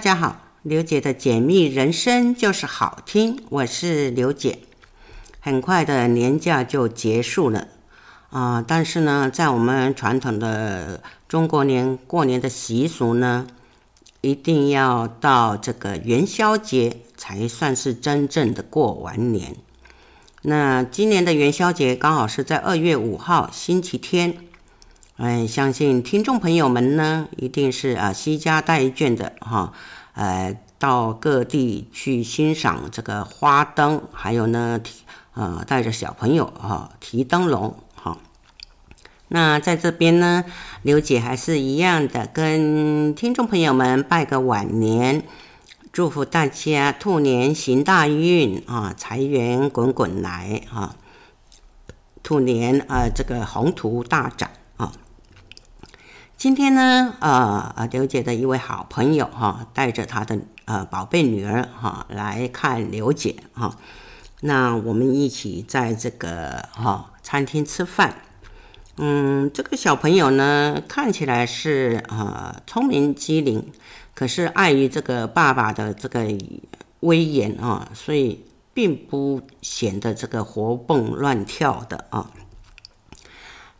大家好，刘姐的解密人生就是好听，我是刘姐。很快的年假就结束了啊、但是呢，在我们传统的中国年过年的习俗呢，一定要到这个元宵节才算是真正的过完年。那今年的元宵节刚好是在二月五号星期天。嗯，相信听众朋友们呢，一定是啊，携家带眷的哈，呃，到各地去欣赏这个花灯，还有呢，呃，带着小朋友哈，提灯笼哈。那在这边呢，刘姐还是一样的，跟听众朋友们拜个晚年，祝福大家兔年行大运啊，财源滚滚来啊，兔年啊，这个宏图大展。今天呢，呃呃，刘姐的一位好朋友哈，带着他的呃宝贝女儿哈来看刘姐哈。那我们一起在这个哈餐厅吃饭。嗯，这个小朋友呢，看起来是呃聪明机灵，可是碍于这个爸爸的这个威严啊，所以并不显得这个活蹦乱跳的啊。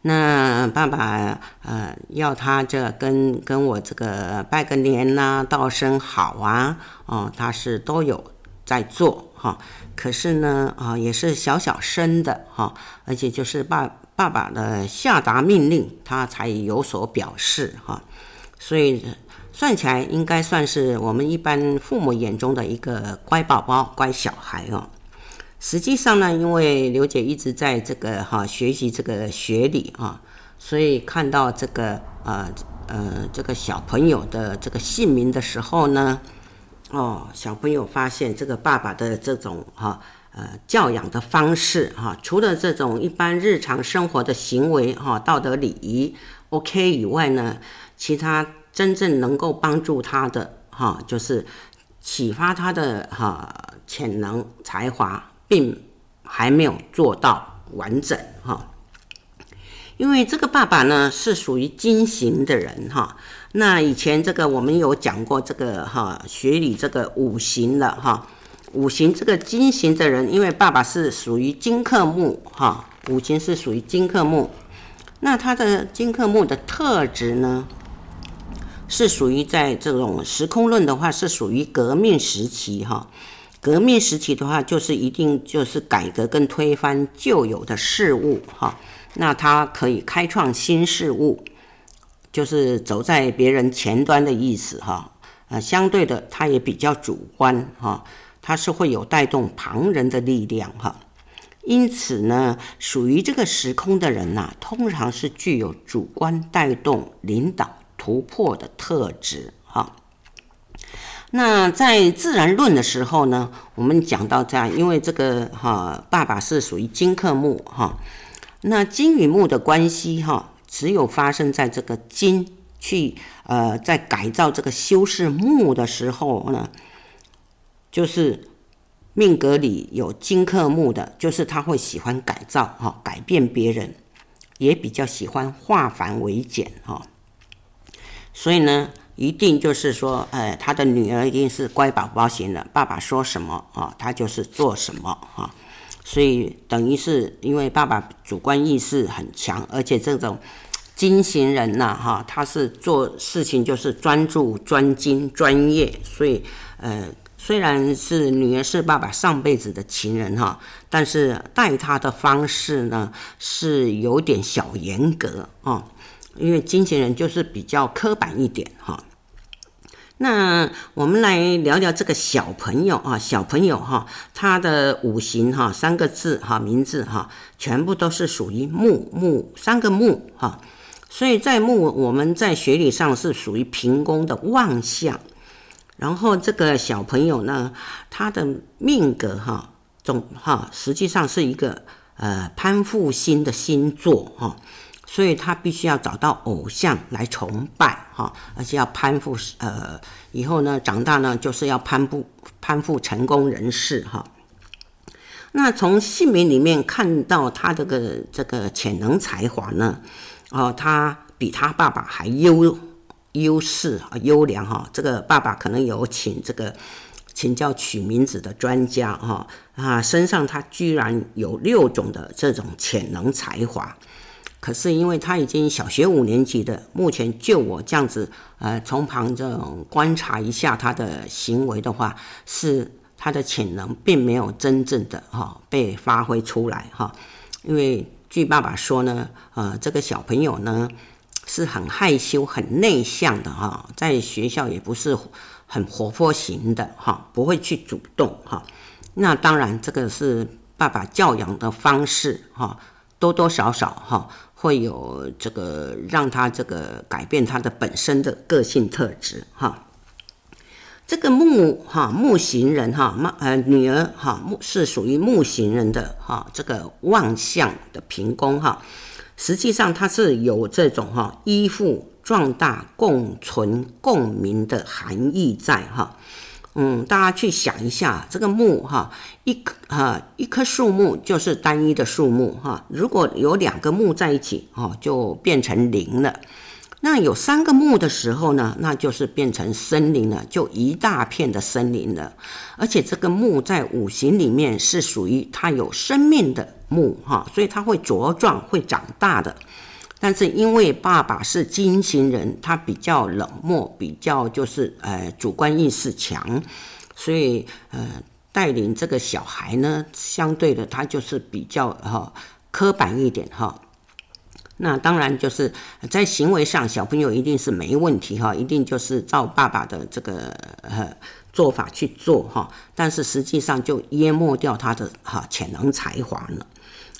那爸爸呃要他这跟跟我这个拜个年呐、道声好啊，哦，他是都有在做哈。可是呢，啊也是小小声的哈，而且就是爸爸爸的下达命令，他才有所表示哈。所以算起来，应该算是我们一般父母眼中的一个乖宝宝、乖小孩哦。实际上呢，因为刘姐一直在这个哈学习这个学理啊，所以看到这个呃呃这个小朋友的这个姓名的时候呢，哦，小朋友发现这个爸爸的这种哈呃教养的方式哈，除了这种一般日常生活的行为哈道德礼仪 OK 以外呢，其他真正能够帮助他的哈，就是启发他的哈潜能才华。并还没有做到完整哈，因为这个爸爸呢是属于金型的人哈。那以前这个我们有讲过这个哈学理这个五行的哈，五行这个金型的人，因为爸爸是属于金克木哈，五行是属于金克木，那他的金克木的特质呢，是属于在这种时空论的话是属于革命时期哈。革命时期的话，就是一定就是改革跟推翻旧有的事物哈，那他可以开创新事物，就是走在别人前端的意思哈。呃，相对的，他也比较主观哈，他是会有带动旁人的力量哈。因此呢，属于这个时空的人呐，通常是具有主观带动、领导、突破的特质哈。那在自然论的时候呢，我们讲到这样，因为这个哈，爸爸是属于金克木哈，那金与木的关系哈，只有发生在这个金去呃在改造这个修饰木的时候呢，就是命格里有金克木的，就是他会喜欢改造哈，改变别人，也比较喜欢化繁为简哈，所以呢。一定就是说，呃，他的女儿一定是乖宝宝型的，爸爸说什么啊，他就是做什么啊。所以等于是因为爸爸主观意识很强，而且这种金型人呢，哈，他是做事情就是专注、专精、专业。所以，呃，虽然是女儿是爸爸上辈子的情人哈，但是待他的方式呢是有点小严格啊，因为金型人就是比较刻板一点哈。那我们来聊聊这个小朋友啊，小朋友哈，他的五行哈，三个字哈，名字哈，全部都是属于木木三个木哈，所以在木我们在学理上是属于平宫的旺相，然后这个小朋友呢，他的命格哈，总哈，实际上是一个呃攀附星的星座哈。所以他必须要找到偶像来崇拜哈，而且要攀附呃，以后呢长大呢就是要攀附攀附成功人士哈。那从姓名里面看到他这个这个潜能才华呢，哦，他比他爸爸还优优势啊，优良哈。这个爸爸可能有请这个请教取名字的专家哈啊，身上他居然有六种的这种潜能才华。可是因为他已经小学五年级的，目前就我这样子呃从旁这种观察一下他的行为的话，是他的潜能并没有真正的哈被发挥出来哈。因为据爸爸说呢，呃这个小朋友呢。是很害羞、很内向的哈，在学校也不是很活泼型的哈，不会去主动哈。那当然，这个是爸爸教养的方式哈，多多少少哈会有这个让他这个改变他的本身的个性特质哈。这个木哈木型人哈妈呃女儿哈木是属于木型人的哈，这个旺相的平宫哈。实际上，它是有这种哈依附、壮大、共存、共鸣的含义在哈。嗯，大家去想一下，这个木哈一棵哈一棵树木就是单一的树木哈。如果有两个木在一起哦，就变成林了。那有三个木的时候呢，那就是变成森林了，就一大片的森林了。而且这个木在五行里面是属于它有生命的木哈，所以它会茁壮、会长大的。但是因为爸爸是金型人，他比较冷漠，比较就是呃主观意识强，所以呃带领这个小孩呢，相对的他就是比较哈刻板一点哈。那当然就是在行为上，小朋友一定是没问题哈，一定就是照爸爸的这个呃做法去做哈。但是实际上就淹没掉他的哈潜能才华了。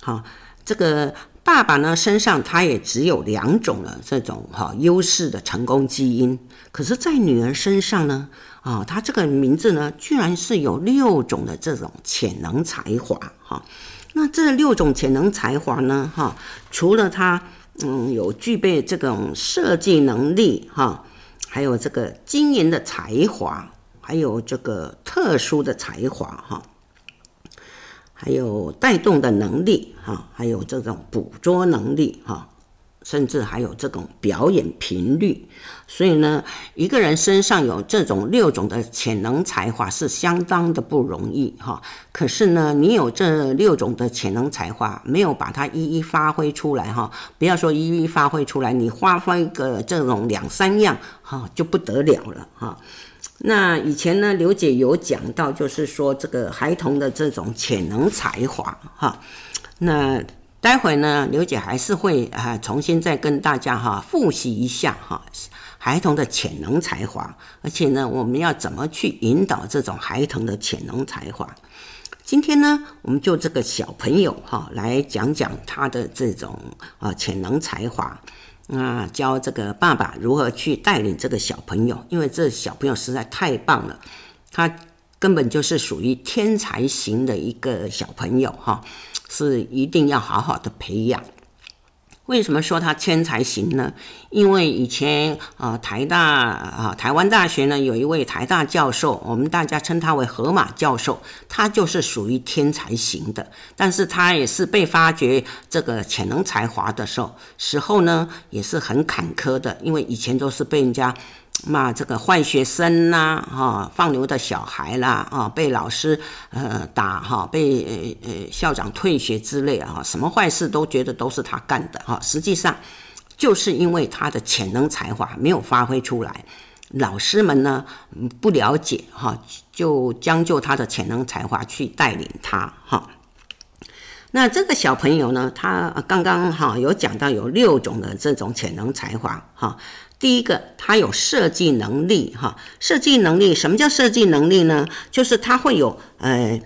好，这个爸爸呢身上他也只有两种了这种哈优势的成功基因，可是，在女儿身上呢啊，他这个名字呢居然是有六种的这种潜能才华哈。那这六种潜能才华呢？哈，除了他嗯有具备这种设计能力哈，还有这个经营的才华，还有这个特殊的才华哈，还有带动的能力哈，还有这种捕捉能力哈。甚至还有这种表演频率，所以呢，一个人身上有这种六种的潜能才华是相当的不容易哈。可是呢，你有这六种的潜能才华，没有把它一一发挥出来哈，不要说一一发挥出来，你发挥个这种两三样哈，就不得了了哈。那以前呢，刘姐有讲到，就是说这个孩童的这种潜能才华哈，那。待会呢，刘姐还是会啊重新再跟大家哈复习一下哈孩童的潜能才华，而且呢，我们要怎么去引导这种孩童的潜能才华？今天呢，我们就这个小朋友哈来讲讲他的这种啊潜能才华，啊教这个爸爸如何去带领这个小朋友，因为这小朋友实在太棒了，他根本就是属于天才型的一个小朋友哈。是一定要好好的培养。为什么说他天才型呢？因为以前啊，台大啊，台湾大学呢，有一位台大教授，我们大家称他为河马教授，他就是属于天才型的。但是他也是被发掘这个潜能才华的时候，时候呢，也是很坎坷的，因为以前都是被人家。骂这个坏学生呐、啊，哈，放牛的小孩啦，啊，被老师呃打哈，被呃呃校长退学之类啊，什么坏事都觉得都是他干的哈。实际上就是因为他的潜能才华没有发挥出来，老师们呢不了解哈，就将就他的潜能才华去带领他哈。那这个小朋友呢，他刚刚哈有讲到有六种的这种潜能才华哈。第一个，他有设计能力，哈，设计能力，什么叫设计能力呢？就是他会有，呃，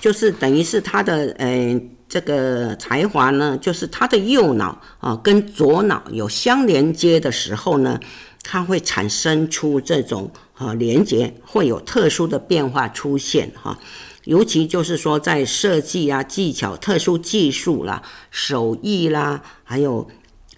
就是等于是他的，呃，这个才华呢，就是他的右脑啊跟左脑有相连接的时候呢，他会产生出这种啊连接，会有特殊的变化出现，哈，尤其就是说在设计啊、技巧、特殊技术啦、手艺啦，还有。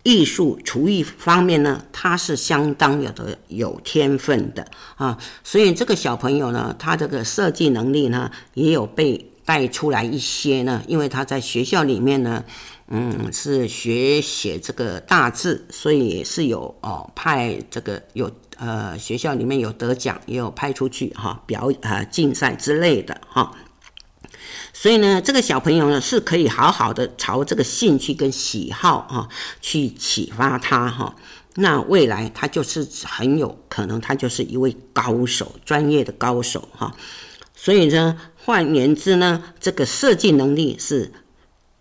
艺术厨艺方面呢，他是相当有的有天分的啊，所以这个小朋友呢，他这个设计能力呢，也有被带出来一些呢，因为他在学校里面呢，嗯，是学写这个大字，所以也是有哦派这个有呃学校里面有得奖，也有派出去哈、哦、表呃竞赛之类的哈。所以呢，这个小朋友呢是可以好好的朝这个兴趣跟喜好啊去启发他哈，那未来他就是很有可能，他就是一位高手，专业的高手哈。所以呢，换言之呢，这个设计能力是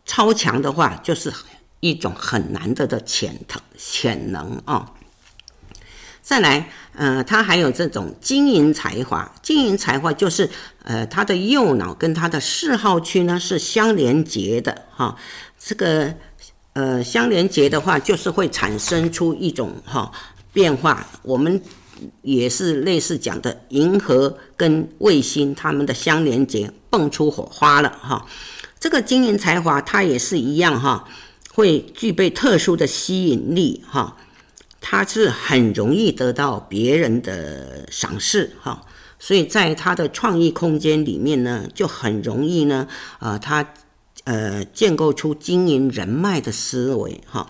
超强的话，就是一种很难得的潜能潜能啊。再来，呃，他还有这种经营才华。经营才华就是，呃，他的右脑跟他的视好区呢是相连接的，哈。这个，呃，相连接的话，就是会产生出一种哈变化。我们也是类似讲的，银河跟卫星它们的相连接，蹦出火花了，哈。这个经营才华，它也是一样，哈，会具备特殊的吸引力，哈。他是很容易得到别人的赏识哈，所以在他的创意空间里面呢，就很容易呢，呃，他呃建构出经营人脉的思维哈，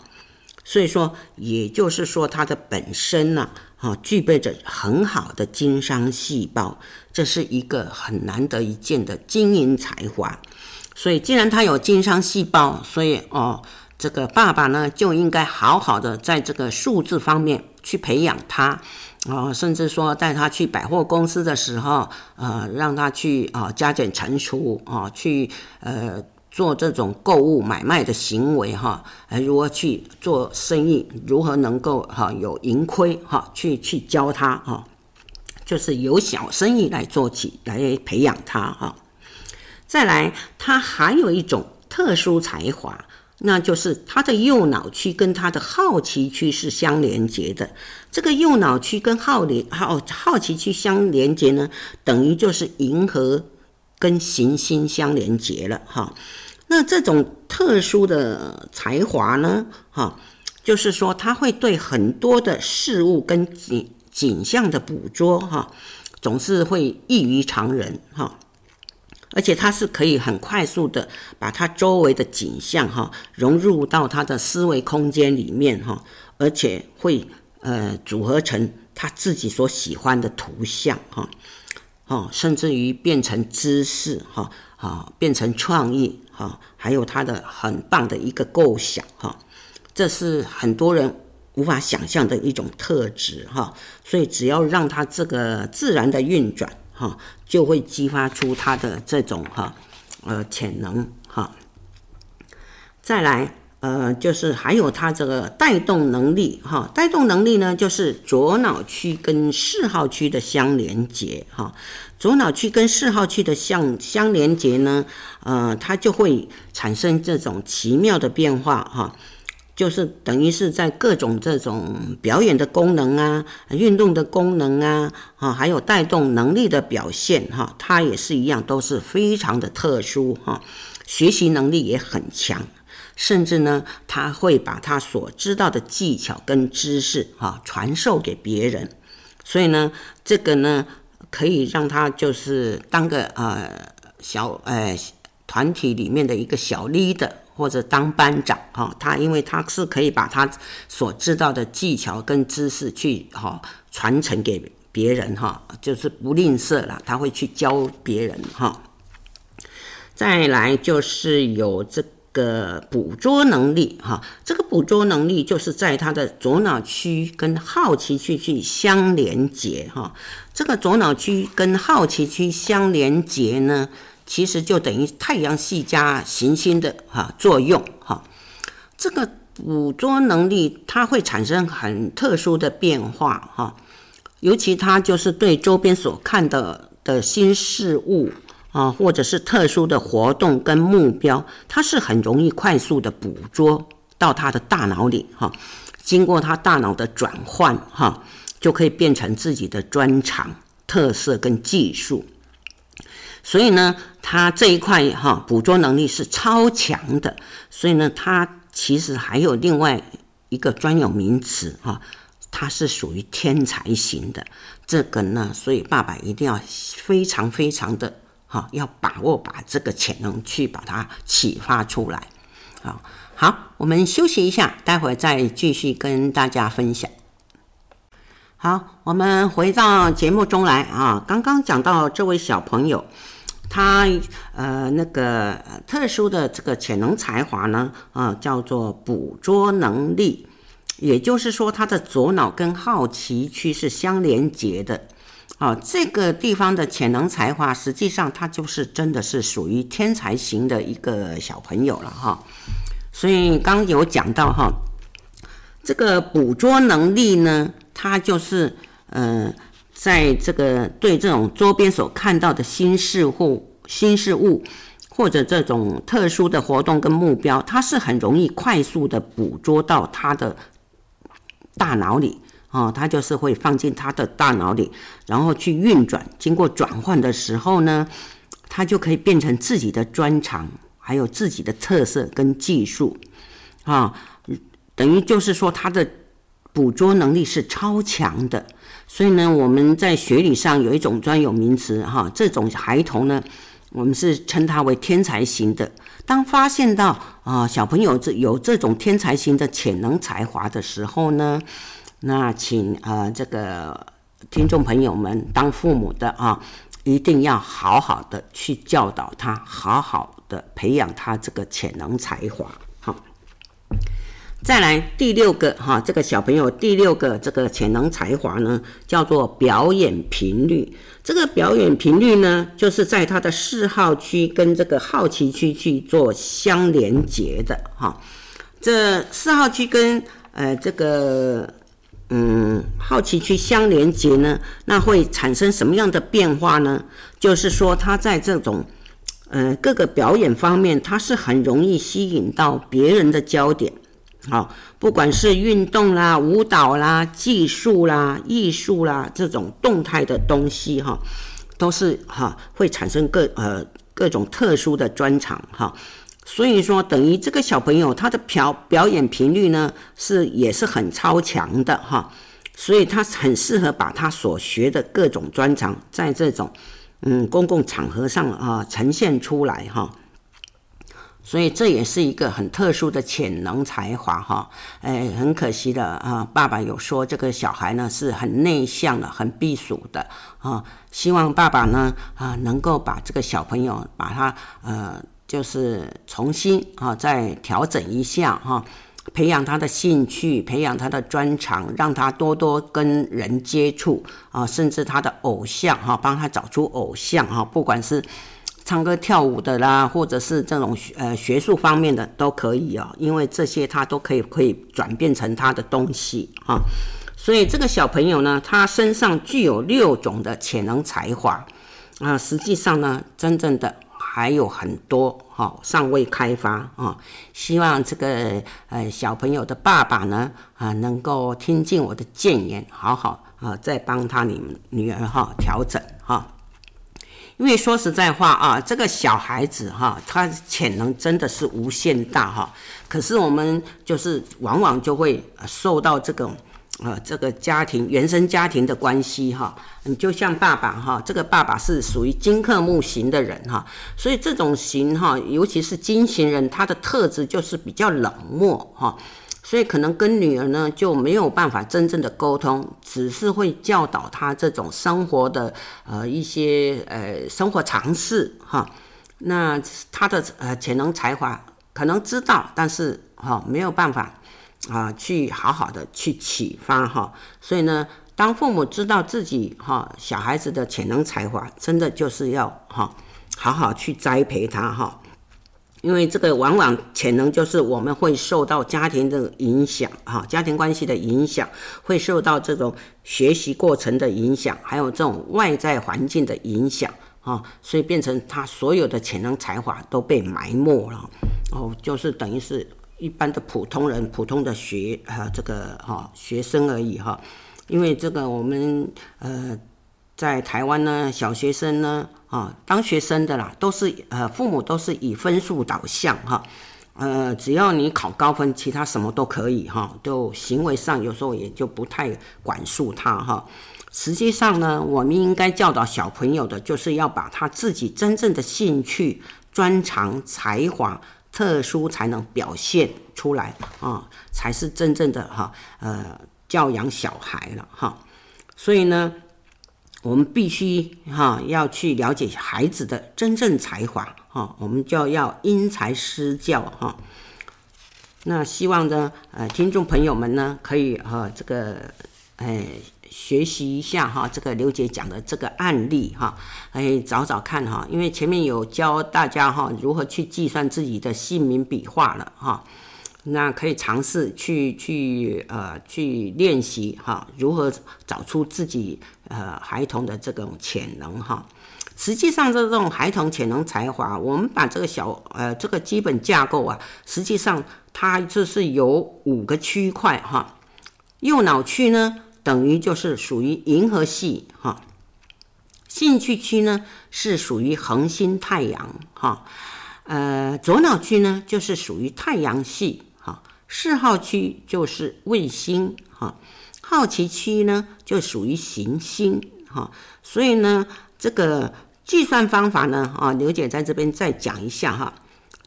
所以说，也就是说，他的本身呢，哈，具备着很好的经商细胞，这是一个很难得一见的经营才华。所以，既然他有经商细胞，所以哦。这个爸爸呢，就应该好好的在这个数字方面去培养他，啊、甚至说带他去百货公司的时候，呃，让他去啊、加减乘除啊，去呃做这种购物买卖的行为哈，呃，如何去做生意，如何能够哈、有盈亏哈，去去教他哈，就是由小生意来做起，来培养他哈。再来，他还有一种特殊才华。那就是他的右脑区跟他的好奇区是相连接的。这个右脑区跟好连好好奇区相连接呢，等于就是银河跟行星相连接了哈。那这种特殊的才华呢，哈，就是说他会对很多的事物跟景景象的捕捉哈，总是会异于常人哈。而且他是可以很快速的把他周围的景象哈融入到他的思维空间里面哈，而且会呃组合成他自己所喜欢的图像哈，哦，甚至于变成知识哈啊，变成创意哈，还有他的很棒的一个构想哈，这是很多人无法想象的一种特质哈，所以只要让他这个自然的运转。哈，就会激发出他的这种哈，呃，潜能哈。再来，呃，就是还有他这个带动能力哈，带动能力呢，就是左脑区跟四号区的相连接哈。左脑区跟四号区的相相连接呢，呃，它就会产生这种奇妙的变化哈。就是等于是在各种这种表演的功能啊、运动的功能啊，啊，还有带动能力的表现哈，它也是一样，都是非常的特殊哈。学习能力也很强，甚至呢，他会把他所知道的技巧跟知识哈传授给别人，所以呢，这个呢可以让他就是当个呃小呃团体里面的一个小 leader。或者当班长哈，他因为他是可以把他所知道的技巧跟知识去哈传承给别人哈，就是不吝啬了，他会去教别人哈。再来就是有这个捕捉能力哈，这个捕捉能力就是在他的左脑区跟好奇区去相连接哈，这个左脑区跟好奇区相连接呢。其实就等于太阳系加行星的哈作用哈，这个捕捉能力它会产生很特殊的变化哈，尤其它就是对周边所看的的新事物啊，或者是特殊的活动跟目标，它是很容易快速的捕捉到他的大脑里哈，经过他大脑的转换哈，就可以变成自己的专长、特色跟技术。所以呢，他这一块哈捕捉能力是超强的，所以呢，他其实还有另外一个专有名词哈，他是属于天才型的。这个呢，所以爸爸一定要非常非常的哈，要把握把这个潜能去把它启发出来啊。好，我们休息一下，待会再继续跟大家分享。好，我们回到节目中来啊。刚刚讲到这位小朋友，他呃那个特殊的这个潜能才华呢，啊叫做捕捉能力，也就是说他的左脑跟好奇区是相连接的。啊，这个地方的潜能才华，实际上他就是真的是属于天才型的一个小朋友了哈。所以刚有讲到哈，这个捕捉能力呢，它就是呃，在这个对这种周边所看到的新事物、新事物或者这种特殊的活动跟目标，它是很容易快速的捕捉到他的大脑里啊，它就是会放进他的大脑里，然后去运转，经过转换的时候呢，它就可以变成自己的专长。还有自己的特色跟技术，啊，等于就是说他的捕捉能力是超强的，所以呢，我们在学理上有一种专有名词，哈，这种孩童呢，我们是称他为天才型的。当发现到啊小朋友这有这种天才型的潜能才华的时候呢，那请啊这个听众朋友们当父母的啊，一定要好好的去教导他，好好的。培养他这个潜能才华，好，再来第六个哈，这个小朋友第六个这个潜能才华呢，叫做表演频率。这个表演频率呢，就是在他的嗜好区跟这个好奇区去做相连接的哈。这嗜好区跟呃这个嗯好奇区相连接呢，那会产生什么样的变化呢？就是说他在这种呃，各个表演方面，他是很容易吸引到别人的焦点，好，不管是运动啦、舞蹈啦、技术啦、艺术啦这种动态的东西哈，都是哈会产生各呃各种特殊的专长哈，所以说等于这个小朋友他的表表演频率呢是也是很超强的哈，所以他很适合把他所学的各种专长在这种。嗯，公共场合上啊呈现出来哈，所以这也是一个很特殊的潜能才华哈。哎，很可惜的啊，爸爸有说这个小孩呢是很内向的，很避暑的啊。希望爸爸呢啊能够把这个小朋友把他呃就是重新啊再调整一下哈。培养他的兴趣，培养他的专长，让他多多跟人接触啊，甚至他的偶像哈，帮他找出偶像哈，不管是唱歌跳舞的啦，或者是这种呃学术方面的都可以哦，因为这些他都可以可以转变成他的东西啊。所以这个小朋友呢，他身上具有六种的潜能才华啊，实际上呢，真正的。还有很多哈尚未开发啊，希望这个呃小朋友的爸爸呢啊能够听进我的建言，好好啊再帮他你女儿哈调整哈。因为说实在话啊，这个小孩子哈他潜能真的是无限大哈，可是我们就是往往就会受到这个。呃，这个家庭原生家庭的关系哈，你就像爸爸哈，这个爸爸是属于金克木型的人哈，所以这种型哈，尤其是金型人，他的特质就是比较冷漠哈，所以可能跟女儿呢就没有办法真正的沟通，只是会教导她这种生活的呃一些呃生活常识哈，那她的呃潜能才华可能知道，但是哈没有办法。啊，去好好的去启发哈，所以呢，当父母知道自己哈小孩子的潜能才华，真的就是要哈好好去栽培他哈，因为这个往往潜能就是我们会受到家庭的影响哈，家庭关系的影响，会受到这种学习过程的影响，还有这种外在环境的影响啊，所以变成他所有的潜能才华都被埋没了哦，就是等于是。一般的普通人、普通的学呃这个哈学生而已哈，因为这个我们呃在台湾呢，小学生呢啊当学生的啦，都是呃父母都是以分数导向哈，呃只要你考高分，其他什么都可以哈，就行为上有时候也就不太管束他哈。实际上呢，我们应该教导小朋友的，就是要把他自己真正的兴趣、专长、才华。特殊才能表现出来啊，才是真正的哈呃教养小孩了哈。所以呢，我们必须哈要去了解孩子的真正才华哈，我们就要因材施教哈。那希望呢，呃，听众朋友们呢，可以哈这个哎。学习一下哈，这个刘姐讲的这个案例哈，哎，找找看哈，因为前面有教大家哈如何去计算自己的姓名笔画了哈，那可以尝试去去呃去练习哈，如何找出自己呃孩童的这种潜能哈。实际上这种孩童潜能才华，我们把这个小呃这个基本架构啊，实际上它就是有五个区块哈，右脑区呢。等于就是属于银河系哈，兴趣区呢是属于恒星太阳哈，呃左脑区呢就是属于太阳系哈，嗜好区就是卫星哈，好奇区呢就属于行星哈，所以呢这个计算方法呢啊刘姐在这边再讲一下哈，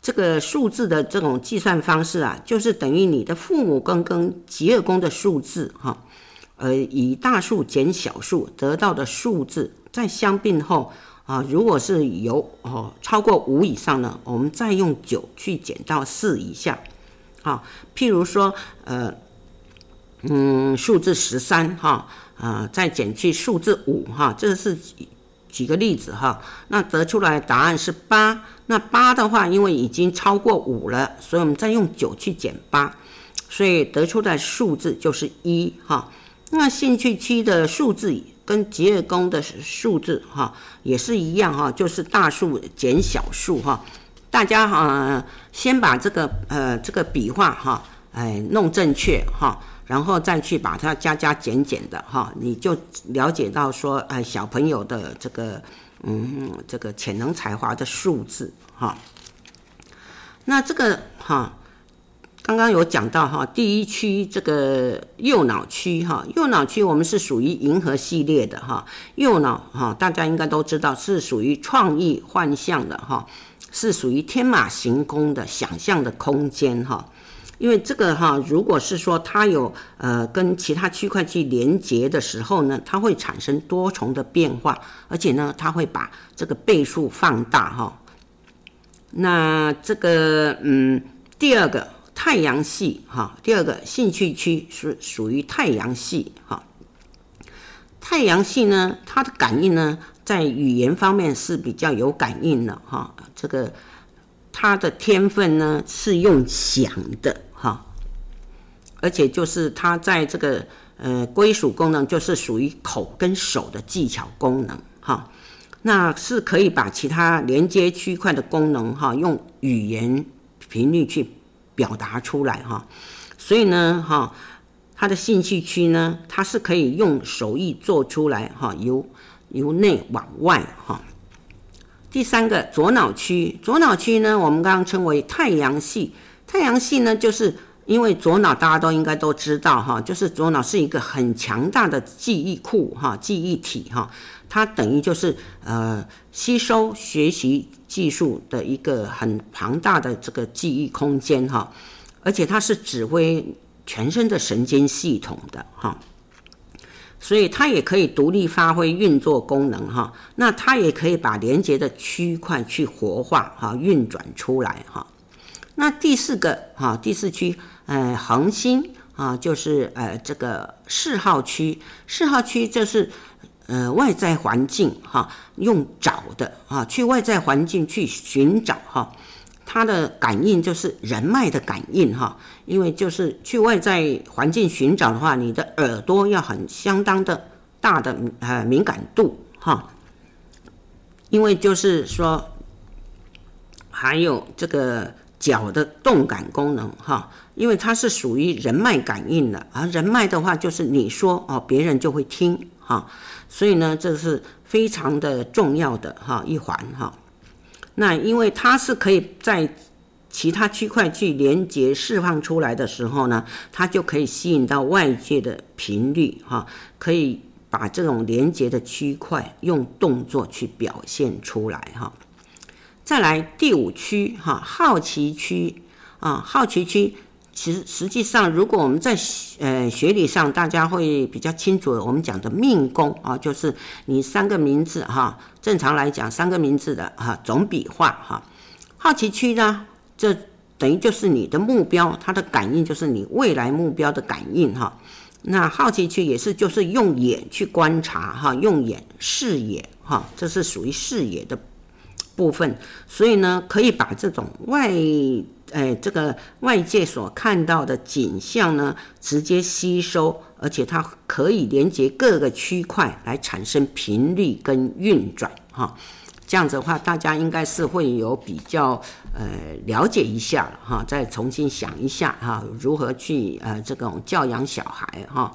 这个数字的这种计算方式啊，就是等于你的父母宫跟吉尔宫的数字哈。呃，以大数减小数得到的数字，在相并后啊，如果是有哦超过五以上呢，我们再用九去减到四以下。啊，譬如说，呃，嗯，数字十三哈啊，再减去数字五哈，这是举个例子哈。那得出来答案是八。那八的话，因为已经超过五了，所以我们再用九去减八，所以得出的数字就是一哈。那兴趣区的数字跟疾厄宫的数字哈也是一样哈，就是大数减小数哈。大家哈先把这个呃这个笔画哈哎弄正确哈，然后再去把它加加减减的哈，你就了解到说哎小朋友的这个嗯这个潜能才华的数字哈。那这个哈。刚刚有讲到哈，第一区这个右脑区哈，右脑区我们是属于银河系列的哈，右脑哈，大家应该都知道是属于创意幻象的哈，是属于天马行空的想象的空间哈，因为这个哈，如果是说它有呃跟其他区块去连接的时候呢，它会产生多重的变化，而且呢，它会把这个倍数放大哈。那这个嗯，第二个。太阳系哈，第二个兴趣区是属于太阳系哈。太阳系呢，它的感应呢，在语言方面是比较有感应的哈。这个他的天分呢是用想的哈，而且就是他在这个呃归属功能就是属于口跟手的技巧功能哈。那是可以把其他连接区块的功能哈，用语言频率去。表达出来哈，所以呢哈，他的兴趣区呢，他是可以用手艺做出来哈，由由内往外哈。第三个左脑区，左脑区呢，我们刚刚称为太阳系。太阳系呢，就是因为左脑大家都应该都知道哈，就是左脑是一个很强大的记忆库哈，记忆体哈，它等于就是呃吸收学习。技术的一个很庞大的这个记忆空间哈，而且它是指挥全身的神经系统的哈，所以它也可以独立发挥运作功能哈。那它也可以把连接的区块去活化哈，运转出来哈。那第四个哈，第四区呃恒星啊，就是呃这个四号区，四号区就是。呃，外在环境哈，用找的啊，去外在环境去寻找哈，它的感应就是人脉的感应哈，因为就是去外在环境寻找的话，你的耳朵要很相当的大的呃敏感度哈，因为就是说，还有这个脚的动感功能哈，因为它是属于人脉感应的，而人脉的话就是你说哦，别人就会听哈。所以呢，这是非常的重要的哈一环哈。那因为它是可以在其他区块去连接释放出来的时候呢，它就可以吸引到外界的频率哈，可以把这种连接的区块用动作去表现出来哈。再来第五区哈，好奇区啊，好奇区。其实实际上，如果我们在呃学理上，大家会比较清楚。我们讲的命宫啊，就是你三个名字哈，正常来讲，三个名字的哈总笔画哈。好奇区呢，这等于就是你的目标，它的感应就是你未来目标的感应哈。那好奇区也是就是用眼去观察哈，用眼视野哈，这是属于视野的部分。所以呢，可以把这种外。哎，这个外界所看到的景象呢，直接吸收，而且它可以连接各个区块来产生频率跟运转，哈，这样子的话，大家应该是会有比较呃了解一下，哈，再重新想一下哈，如何去呃这种教养小孩哈。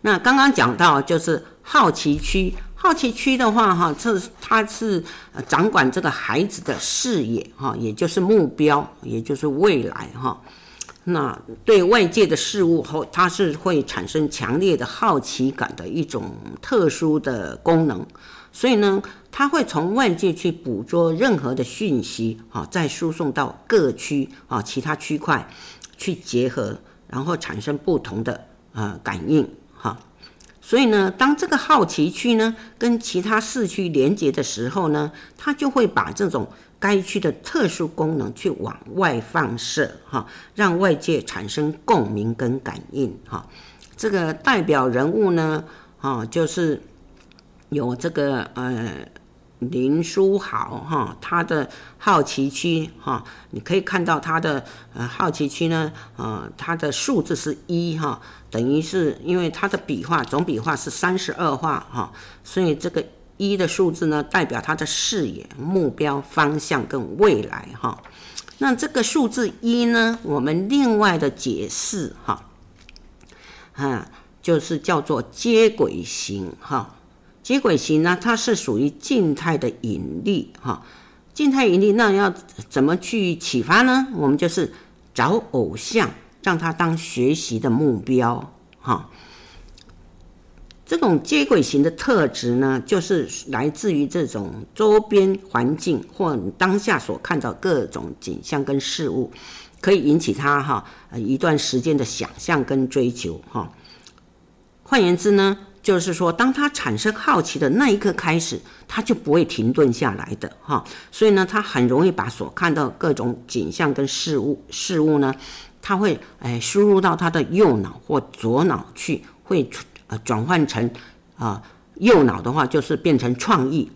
那刚刚讲到就是好奇区。好奇区的话，哈，这它是掌管这个孩子的视野，哈，也就是目标，也就是未来，哈。那对外界的事物后，它是会产生强烈的好奇感的一种特殊的功能。所以呢，它会从外界去捕捉任何的讯息，哈，再输送到各区啊其他区块去结合，然后产生不同的呃感应，所以呢，当这个好奇区呢跟其他市区连接的时候呢，它就会把这种该区的特殊功能去往外放射，哈，让外界产生共鸣跟感应，哈。这个代表人物呢，啊，就是有这个呃。林书豪哈，他的好奇区哈，你可以看到他的呃好奇区呢，呃，他的数字是一哈，等于是因为他的笔画总笔画是三十二画哈，所以这个一的数字呢，代表他的视野、目标、方向跟未来哈。那这个数字一呢，我们另外的解释哈，啊，就是叫做接轨型哈。接轨型呢，它是属于静态的引力哈。静态引力那要怎么去启发呢？我们就是找偶像，让他当学习的目标哈。这种接轨型的特质呢，就是来自于这种周边环境或你当下所看到各种景象跟事物，可以引起他哈一段时间的想象跟追求哈。换言之呢。就是说，当他产生好奇的那一刻开始，他就不会停顿下来的哈。所以呢，他很容易把所看到各种景象跟事物事物呢，他会诶输入到他的右脑或左脑去，会呃转换成啊右脑的话就是变成创意，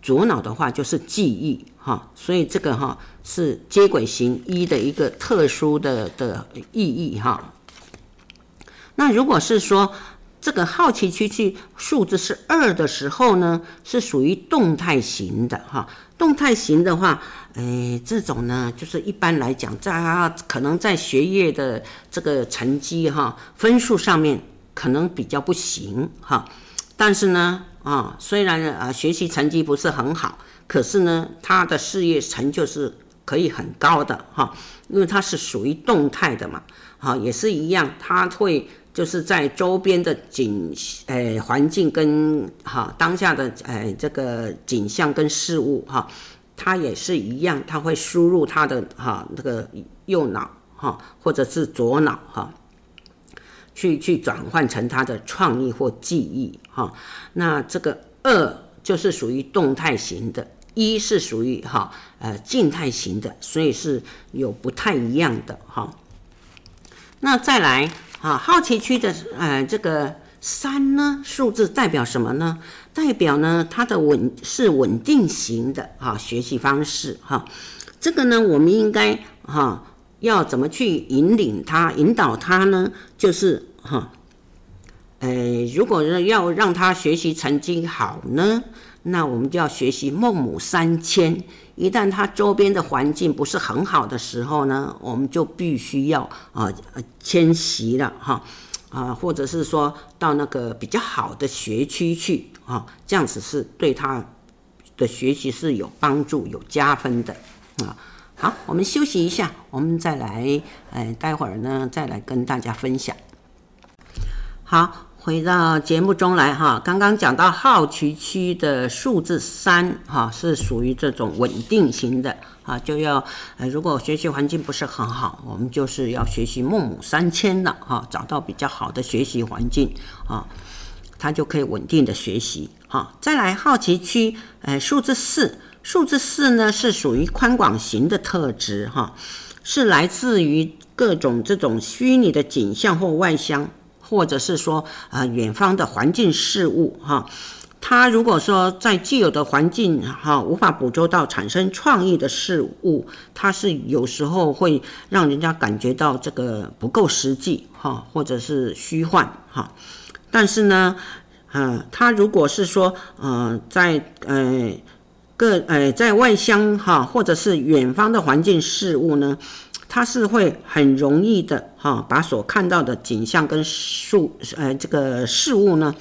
左脑的话就是记忆哈。所以这个哈是接轨型一的一个特殊的的意义哈。那如果是说，这个好奇区去数字是二的时候呢，是属于动态型的哈。动态型的话，诶，这种呢，就是一般来讲，在他可能在学业的这个成绩哈分数上面可能比较不行哈。但是呢，啊，虽然啊学习成绩不是很好，可是呢，他的事业成就是可以很高的哈，因为他是属于动态的嘛，哈，也是一样，他会。就是在周边的景，诶，环境跟哈当下的诶这个景象跟事物哈，它也是一样，它会输入它的哈那个右脑哈或者是左脑哈，去去转换成它的创意或记忆哈。那这个二就是属于动态型的，一是属于哈呃静态型的，所以是有不太一样的哈。那再来。啊，好奇区的呃，这个三呢，数字代表什么呢？代表呢，它的稳是稳定型的啊，学习方式哈。这个呢，我们应该哈要怎么去引领他、引导他呢？就是哈，呃，如果要让他学习成绩好呢，那我们就要学习孟母三迁。一旦他周边的环境不是很好的时候呢，我们就必须要啊迁徙了哈啊，或者是说到那个比较好的学区去啊，这样子是对他的学习是有帮助、有加分的啊。好，我们休息一下，我们再来，哎，待会儿呢再来跟大家分享。好。回到节目中来哈，刚刚讲到好奇区的数字三哈，是属于这种稳定型的啊，就要呃，如果学习环境不是很好，我们就是要学习孟母三迁了哈，找到比较好的学习环境啊，他就可以稳定的学习哈。再来好奇区，呃，数字四，数字四呢是属于宽广型的特质哈，是来自于各种这种虚拟的景象或外乡。或者是说，呃，远方的环境事物，哈，他如果说在既有的环境，哈，无法捕捉到产生创意的事物，它是有时候会让人家感觉到这个不够实际，哈，或者是虚幻，哈。但是呢，呃，他如果是说，呃，在呃各呃在外乡，哈，或者是远方的环境事物呢，它是会很容易的哈，把所看到的景象跟数呃这个事物呢，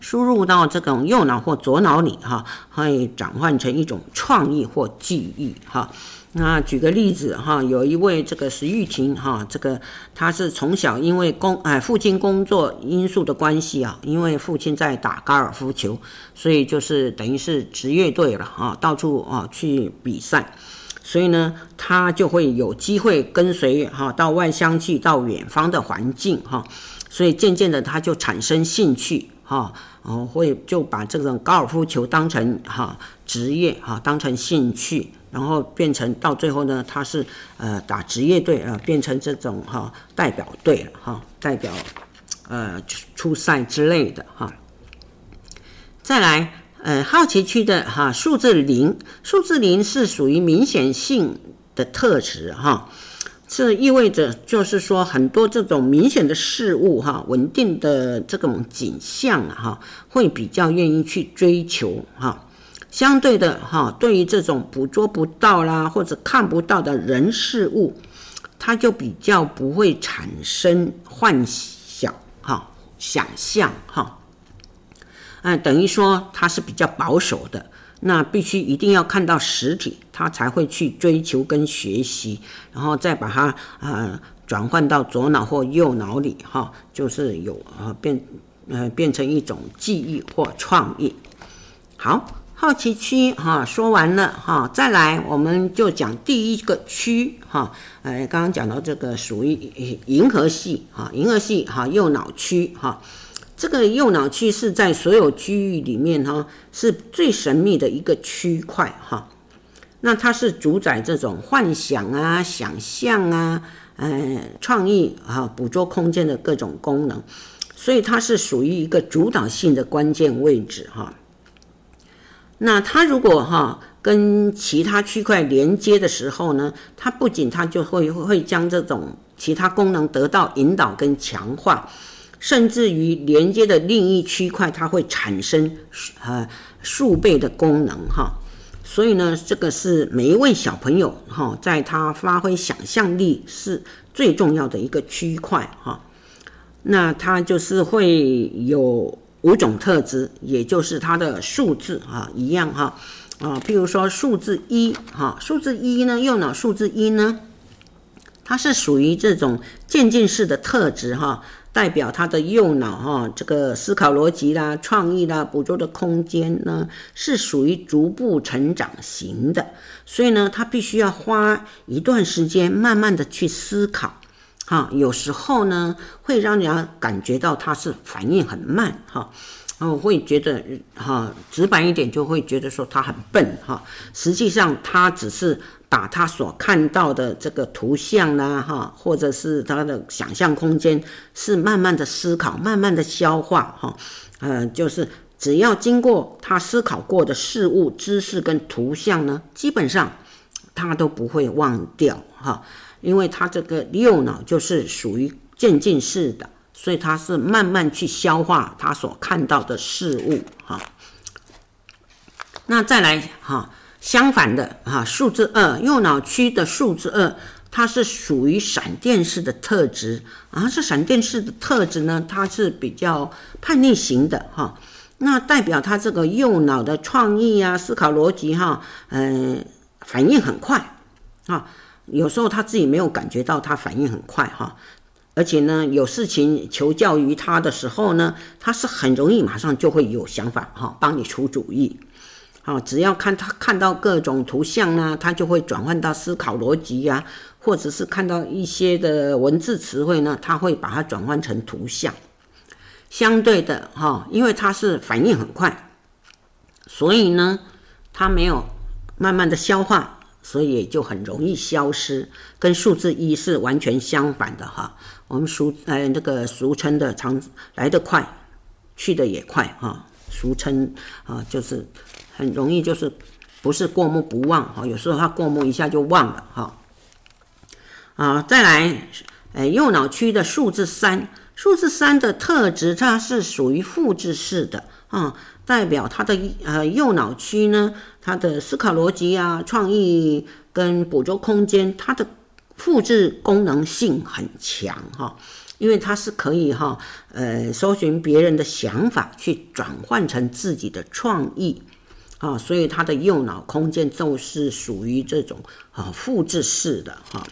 输入到这种右脑或左脑里哈，会转换成一种创意或记忆哈。那举个例子哈，有一位这个石玉婷哈，这个她是从小因为工哎父亲工作因素的关系啊，因为父亲在打高尔夫球，所以就是等于是职业队了啊，到处啊去比赛。所以呢，他就会有机会跟随哈到外乡去，到远方的环境哈，所以渐渐的他就产生兴趣哈，哦会就把这种高尔夫球当成哈职业哈，当成兴趣，然后变成到最后呢，他是呃打职业队啊，变成这种哈代表队哈，代表呃出赛之类的哈，再来。呃，好奇区的哈数字零，数字零是属于明显性的特质哈，这意味着就是说很多这种明显的事物哈，稳定的这种景象哈，会比较愿意去追求哈。相对的哈，对于这种捕捉不到啦或者看不到的人事物，它就比较不会产生幻想哈，想象哈。嗯，等于说他是比较保守的，那必须一定要看到实体，他才会去追求跟学习，然后再把它呃转换到左脑或右脑里哈，就是有呃变呃变成一种记忆或创意。好，好奇区哈说完了哈，再来我们就讲第一个区哈，呃刚刚讲到这个属于银河系哈，银河系哈右脑区哈。这个右脑区是在所有区域里面哈，是最神秘的一个区块哈。那它是主宰这种幻想啊、想象啊、呃、创意啊、捕捉空间的各种功能，所以它是属于一个主导性的关键位置哈。那它如果哈跟其他区块连接的时候呢，它不仅它就会会将这种其他功能得到引导跟强化。甚至于连接的另一区块，它会产生呃数倍的功能哈，所以呢，这个是每一位小朋友哈，在他发挥想象力是最重要的一个区块哈。那它就是会有五种特质，也就是它的数字啊一样哈啊，譬如说数字一哈，数字一呢，右脑数字一呢，它是属于这种渐进式的特质哈。代表他的右脑哈，这个思考逻辑啦、创意啦、捕捉的空间呢，是属于逐步成长型的，所以呢，他必须要花一段时间，慢慢的去思考，哈，有时候呢，会让人家感觉到他是反应很慢，哈。后会觉得哈，直白一点就会觉得说他很笨哈。实际上他只是把他所看到的这个图像啦哈，或者是他的想象空间是慢慢的思考，慢慢的消化哈。呃，就是只要经过他思考过的事物、知识跟图像呢，基本上他都不会忘掉哈，因为他这个右脑就是属于渐进式的。所以他是慢慢去消化他所看到的事物哈。那再来哈，相反的哈，数字二右脑区的数字二，它是属于闪电式的特质啊。这闪电式的特质呢，它是比较叛逆型的哈。那代表他这个右脑的创意啊、思考逻辑哈，嗯，反应很快啊。有时候他自己没有感觉到他反应很快哈。而且呢，有事情求教于他的时候呢，他是很容易马上就会有想法哈，帮你出主意。好，只要看他看到各种图像呢，他就会转换到思考逻辑呀，或者是看到一些的文字词汇呢，他会把它转换成图像。相对的哈，因为他是反应很快，所以呢，他没有慢慢的消化，所以就很容易消失，跟数字一是完全相反的哈。我们俗呃那个俗称的长来得快，去得也快哈，俗称啊就是很容易就是不是过目不忘哈，有时候他过目一下就忘了哈。啊，再来，呃右脑区的数字三，数字三的特质它是属于复制式的啊，代表它的呃右脑区呢，它的思考逻辑啊、创意跟捕捉空间，它的。复制功能性很强哈，因为它是可以哈，呃，搜寻别人的想法去转换成自己的创意啊，所以它的右脑空间就是属于这种啊复制式的哈。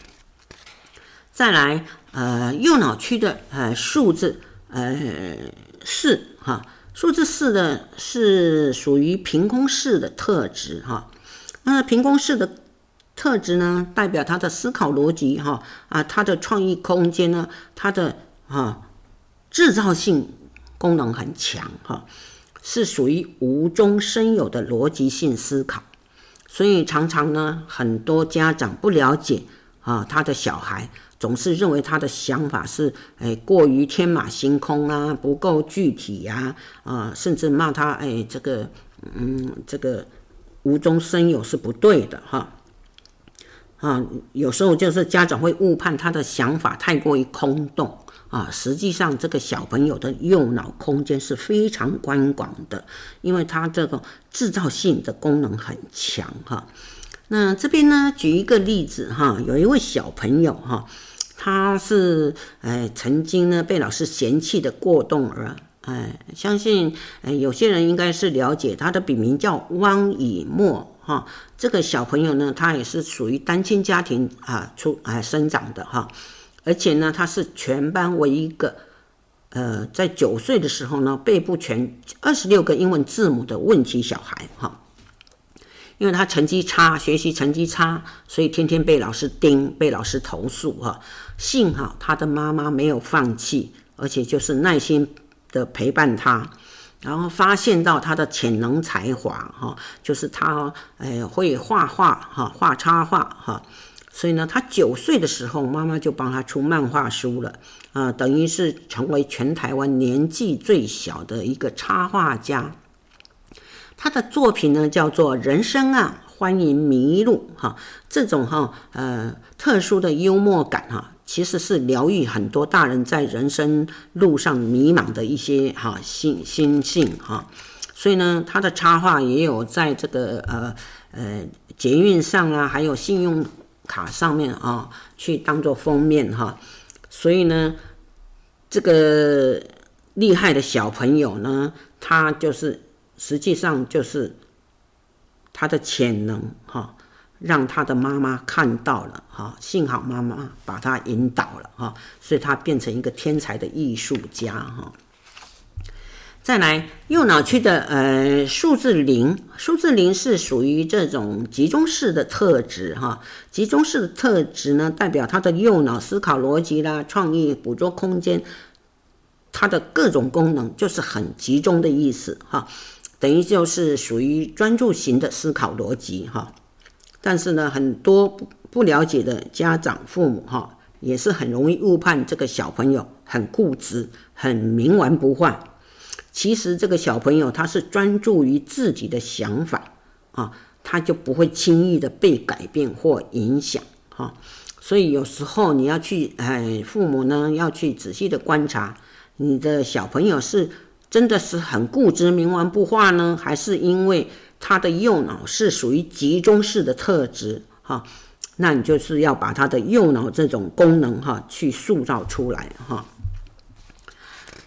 再来，呃，右脑区的呃数字呃四哈，数字四的是属于凭空式的特质哈，那凭空式的。特质呢，代表他的思考逻辑哈啊，他的创意空间呢，他的啊制造性功能很强哈，是属于无中生有的逻辑性思考，所以常常呢，很多家长不了解啊，他的小孩总是认为他的想法是哎过于天马行空啊，不够具体呀啊，甚至骂他哎这个嗯这个无中生有是不对的哈。啊，有时候就是家长会误判他的想法太过于空洞啊，实际上这个小朋友的右脑空间是非常宽广的，因为他这个制造性的功能很强哈。那这边呢，举一个例子哈，有一位小朋友哈，他是哎曾经呢被老师嫌弃的过动儿，哎，相信哎有些人应该是了解他的笔名叫汪以沫。哈，这个小朋友呢，他也是属于单亲家庭啊出哎生长的哈，而且呢，他是全班唯一一个，呃，在九岁的时候呢，背不全二十六个英文字母的问题小孩哈，因为他成绩差，学习成绩差，所以天天被老师盯，被老师投诉哈。幸好他的妈妈没有放弃，而且就是耐心的陪伴他。然后发现到他的潜能才华，哈，就是他，哎，会画画，哈，画插画，哈，所以呢，他九岁的时候，妈妈就帮他出漫画书了，啊，等于是成为全台湾年纪最小的一个插画家。他的作品呢，叫做《人生啊，欢迎迷路》，哈，这种哈，呃，特殊的幽默感，哈。其实是疗愈很多大人在人生路上迷茫的一些哈心心性哈，所以呢，他的插画也有在这个呃呃捷运上啊，还有信用卡上面啊，去当做封面哈。所以呢，这个厉害的小朋友呢，他就是实际上就是他的潜能哈。让他的妈妈看到了哈，幸好妈妈把他引导了哈，所以他变成一个天才的艺术家哈。再来，右脑区的呃数字零，数字零是属于这种集中式的特质哈。集中式的特质呢，代表他的右脑思考逻辑啦、创意、捕捉空间，它的各种功能就是很集中的意思哈。等于就是属于专注型的思考逻辑哈。但是呢，很多不了解的家长、父母哈，也是很容易误判这个小朋友很固执、很冥顽不化。其实这个小朋友他是专注于自己的想法啊，他就不会轻易的被改变或影响哈。所以有时候你要去，哎，父母呢要去仔细的观察你的小朋友是真的是很固执、冥顽不化呢，还是因为？他的右脑是属于集中式的特质，哈，那你就是要把他的右脑这种功能，哈，去塑造出来，哈。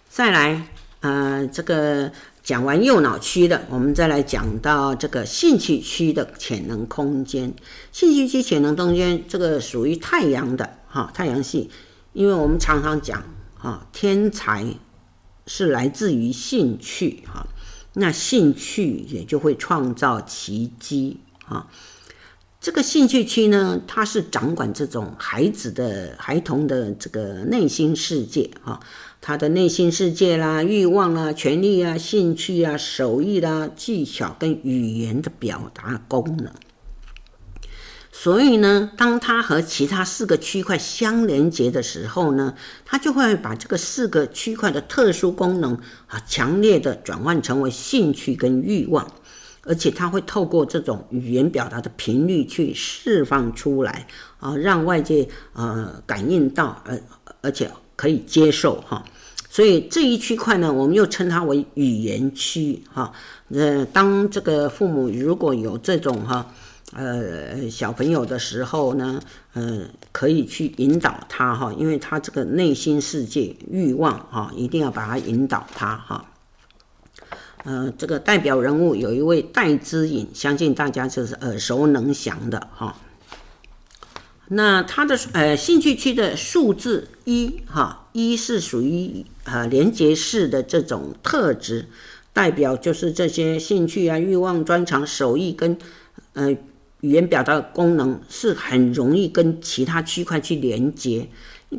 再来，呃，这个讲完右脑区的，我们再来讲到这个兴趣区的潜能空间。兴趣区潜能空间，这个属于太阳的，哈，太阳系。因为我们常常讲啊，天才是来自于兴趣哈，那兴趣也就会创造奇迹啊。这个兴趣区呢，它是掌管这种孩子的孩童的这个内心世界哈，他的内心世界啦、欲望啦、权利啊、兴趣啊、手艺啦、技巧跟语言的表达功能。所以呢，当他和其他四个区块相连接的时候呢，他就会把这个四个区块的特殊功能啊，强烈的转换成为兴趣跟欲望，而且他会透过这种语言表达的频率去释放出来啊，让外界呃感应到，而而且可以接受哈。所以这一区块呢，我们又称它为语言区哈。呃，当这个父母如果有这种哈。呃，小朋友的时候呢，呃，可以去引导他哈，因为他这个内心世界欲望哈，一定要把他引导他哈。呃，这个代表人物有一位戴之颖，相信大家就是耳熟能详的哈。那他的呃兴趣区的数字一哈，一是属于呃连结式的这种特质，代表就是这些兴趣啊、欲望、专长、手艺跟呃。语言表达的功能是很容易跟其他区块去连接，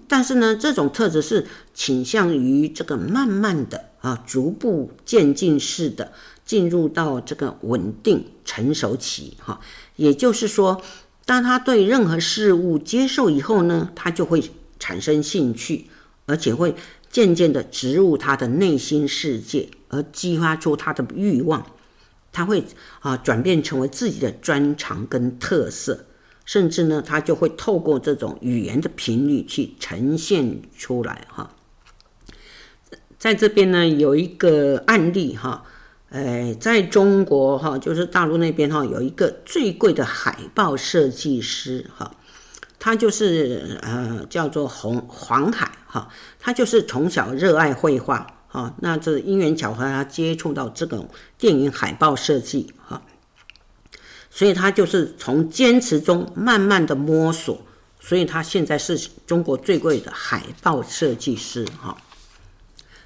但是呢，这种特质是倾向于这个慢慢的啊，逐步渐进式的进入到这个稳定成熟期哈。也就是说，当他对任何事物接受以后呢，他就会产生兴趣，而且会渐渐的植入他的内心世界，而激发出他的欲望。他会啊转变成为自己的专长跟特色，甚至呢，他就会透过这种语言的频率去呈现出来哈。在这边呢，有一个案例哈，呃，在中国哈，就是大陆那边哈，有一个最贵的海报设计师哈，他就是呃叫做红黄海哈，他就是从小热爱绘画。啊，那这因缘巧合，他接触到这种电影海报设计，哈，所以他就是从坚持中慢慢的摸索，所以他现在是中国最贵的海报设计师，哈。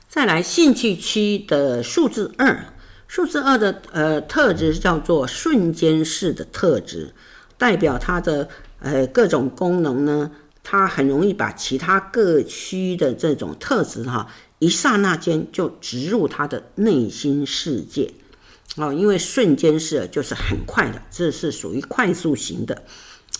再来兴趣区的数字二，数字二的呃特质叫做瞬间式的特质，代表它的呃各种功能呢，它很容易把其他各区的这种特质哈。一刹那间就植入他的内心世界，哦，因为瞬间是就是很快的，这是属于快速型的。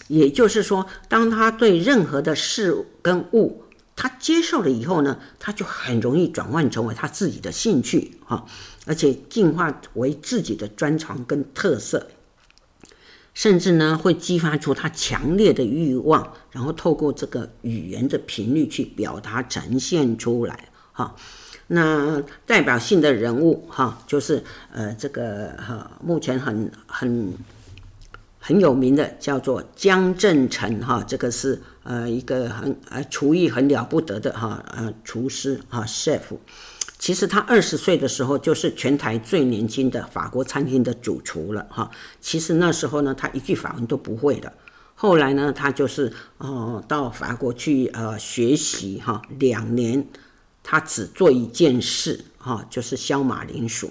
也就是说，当他对任何的事跟物，他接受了以后呢，他就很容易转换成为他自己的兴趣，哈，而且进化为自己的专长跟特色，甚至呢会激发出他强烈的欲望，然后透过这个语言的频率去表达呈现出来。哈，那代表性的人物哈，就是呃这个哈，目前很很很有名的叫做江振成哈，这个是呃一个很呃厨艺很了不得的哈呃厨师哈 chef，其实他二十岁的时候就是全台最年轻的法国餐厅的主厨了哈。其实那时候呢，他一句法文都不会的，后来呢，他就是哦到法国去呃学习哈两年。他只做一件事，哈，就是削马铃薯。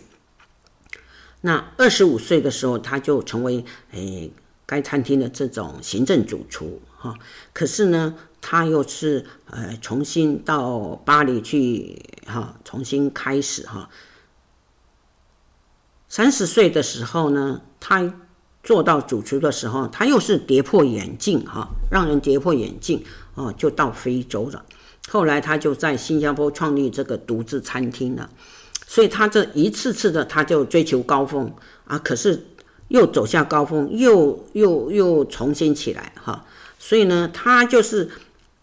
那二十五岁的时候，他就成为诶该餐厅的这种行政主厨，哈。可是呢，他又是呃重新到巴黎去，哈，重新开始，哈。三十岁的时候呢，他做到主厨的时候，他又是跌破眼镜，哈，让人跌破眼镜，哦，就到非洲了。后来他就在新加坡创立这个独自餐厅了，所以他这一次次的他就追求高峰啊，可是又走下高峰，又又又重新起来哈，所以呢，他就是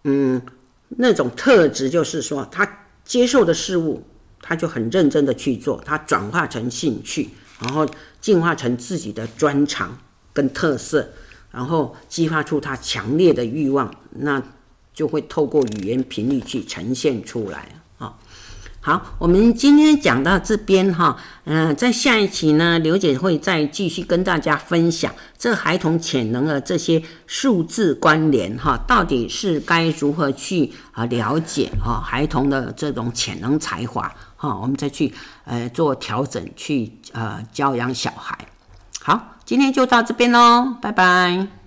嗯那种特质，就是说他接受的事物，他就很认真的去做，他转化成兴趣，然后进化成自己的专长跟特色，然后激发出他强烈的欲望，那。就会透过语言频率去呈现出来啊。好，我们今天讲到这边哈，嗯，在下一期呢，刘姐会再继续跟大家分享这孩童潜能的这些数字关联哈，到底是该如何去啊了解哈孩童的这种潜能才华哈，我们再去呃做调整，去呃教养小孩。好，今天就到这边喽，拜拜。